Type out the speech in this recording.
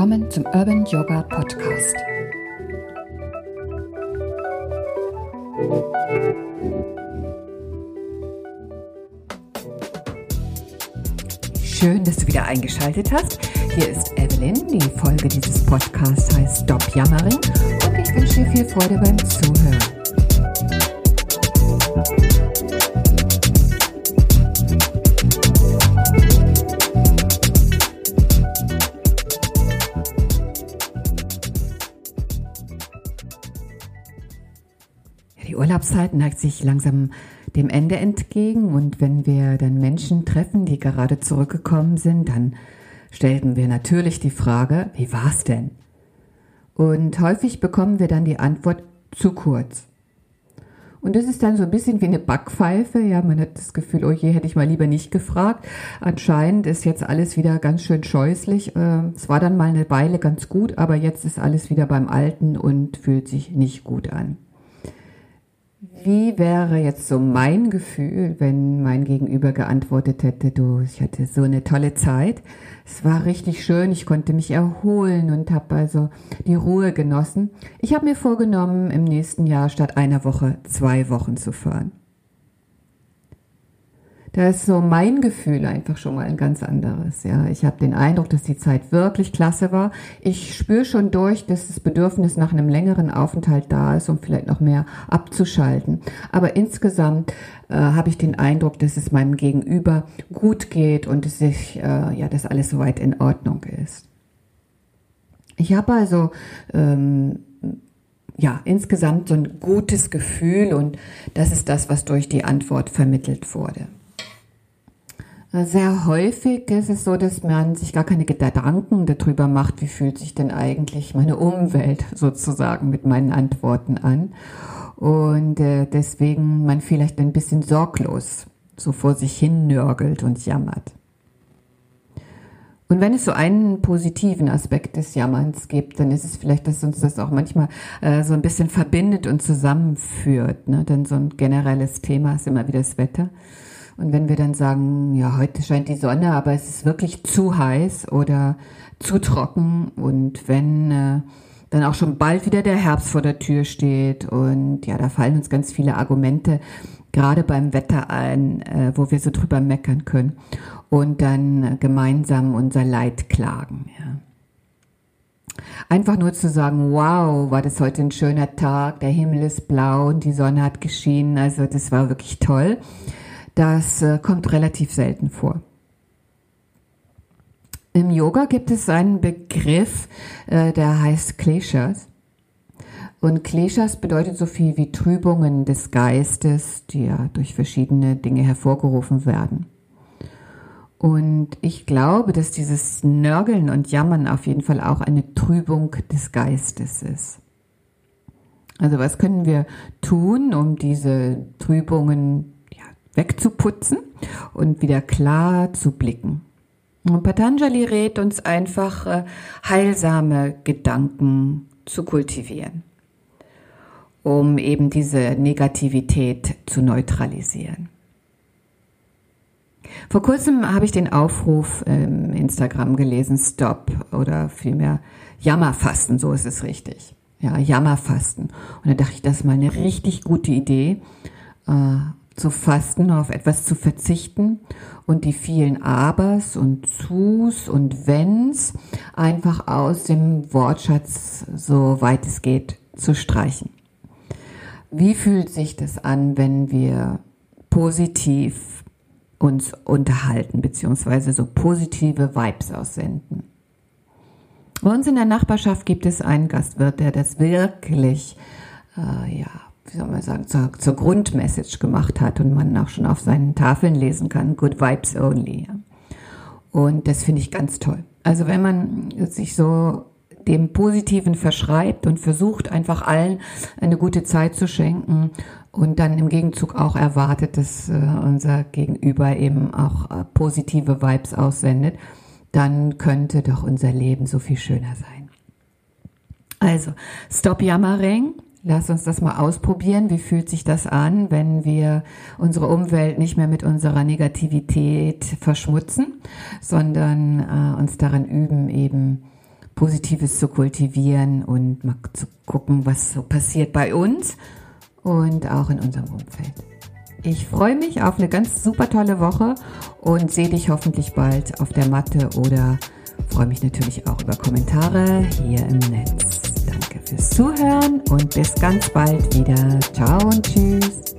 Willkommen zum Urban Yoga Podcast. Schön, dass du wieder eingeschaltet hast. Hier ist Evelyn. Die Folge dieses Podcasts heißt Stop Jammering und ich wünsche dir viel Freude beim Zuhören. Urlaubszeit neigt sich langsam dem Ende entgegen und wenn wir dann Menschen treffen, die gerade zurückgekommen sind, dann stellten wir natürlich die Frage, wie war's denn? Und häufig bekommen wir dann die Antwort zu kurz. Und das ist dann so ein bisschen wie eine Backpfeife. Ja, man hat das Gefühl, oh je, hätte ich mal lieber nicht gefragt. Anscheinend ist jetzt alles wieder ganz schön scheußlich. Ähm, es war dann mal eine Weile ganz gut, aber jetzt ist alles wieder beim Alten und fühlt sich nicht gut an. Wie wäre jetzt so mein Gefühl, wenn mein Gegenüber geantwortet hätte, du, ich hatte so eine tolle Zeit. Es war richtig schön, ich konnte mich erholen und habe also die Ruhe genossen. Ich habe mir vorgenommen, im nächsten Jahr statt einer Woche zwei Wochen zu fahren. Da ist so mein Gefühl einfach schon mal ein ganz anderes. Ja, ich habe den Eindruck, dass die Zeit wirklich klasse war. Ich spüre schon durch, dass das Bedürfnis nach einem längeren Aufenthalt da ist, um vielleicht noch mehr abzuschalten. Aber insgesamt äh, habe ich den Eindruck, dass es meinem Gegenüber gut geht und dass ich, äh, ja, dass alles soweit in Ordnung ist. Ich habe also ähm, ja, insgesamt so ein gutes Gefühl und das ist das, was durch die Antwort vermittelt wurde. Sehr häufig ist es so, dass man sich gar keine Gedanken darüber macht, wie fühlt sich denn eigentlich meine Umwelt sozusagen mit meinen Antworten an. Und äh, deswegen man vielleicht ein bisschen sorglos so vor sich hin nörgelt und jammert. Und wenn es so einen positiven Aspekt des Jammerns gibt, dann ist es vielleicht, dass uns das auch manchmal äh, so ein bisschen verbindet und zusammenführt. Ne? Denn so ein generelles Thema ist immer wieder das Wetter. Und wenn wir dann sagen, ja, heute scheint die Sonne, aber es ist wirklich zu heiß oder zu trocken und wenn äh, dann auch schon bald wieder der Herbst vor der Tür steht und ja, da fallen uns ganz viele Argumente gerade beim Wetter ein, äh, wo wir so drüber meckern können und dann gemeinsam unser Leid klagen. Ja. Einfach nur zu sagen, wow, war das heute ein schöner Tag, der Himmel ist blau und die Sonne hat geschienen, also das war wirklich toll. Das äh, kommt relativ selten vor. Im Yoga gibt es einen Begriff, äh, der heißt Kleshas. Und Kleshas bedeutet so viel wie Trübungen des Geistes, die ja durch verschiedene Dinge hervorgerufen werden. Und ich glaube, dass dieses Nörgeln und Jammern auf jeden Fall auch eine Trübung des Geistes ist. Also was können wir tun, um diese Trübungen wegzuputzen und wieder klar zu blicken. Und Patanjali rät uns einfach, äh, heilsame Gedanken zu kultivieren, um eben diese Negativität zu neutralisieren. Vor kurzem habe ich den Aufruf im Instagram gelesen, Stop oder vielmehr Jammerfasten, so ist es richtig. Ja, Jammerfasten. Und da dachte ich, das ist mal eine richtig gute Idee, äh, zu fasten, auf etwas zu verzichten und die vielen Abers und Zus und Wenns einfach aus dem Wortschatz, so weit es geht, zu streichen. Wie fühlt sich das an, wenn wir positiv uns unterhalten, beziehungsweise so positive Vibes aussenden? Bei uns in der Nachbarschaft gibt es einen Gastwirt, der das wirklich, äh, ja, wie soll man sagen, zur, zur Grundmessage gemacht hat und man auch schon auf seinen Tafeln lesen kann, Good Vibes Only. Und das finde ich ganz toll. Also wenn man sich so dem Positiven verschreibt und versucht einfach allen eine gute Zeit zu schenken und dann im Gegenzug auch erwartet, dass äh, unser Gegenüber eben auch äh, positive Vibes aussendet, dann könnte doch unser Leben so viel schöner sein. Also, stop jammering, Lass uns das mal ausprobieren. Wie fühlt sich das an, wenn wir unsere Umwelt nicht mehr mit unserer Negativität verschmutzen, sondern äh, uns daran üben, eben Positives zu kultivieren und mal zu gucken, was so passiert bei uns und auch in unserem Umfeld. Ich freue mich auf eine ganz super tolle Woche und sehe dich hoffentlich bald auf der Matte oder freue mich natürlich auch über Kommentare hier im Netz. Danke fürs Zuhören und bis ganz bald wieder. Ciao und tschüss.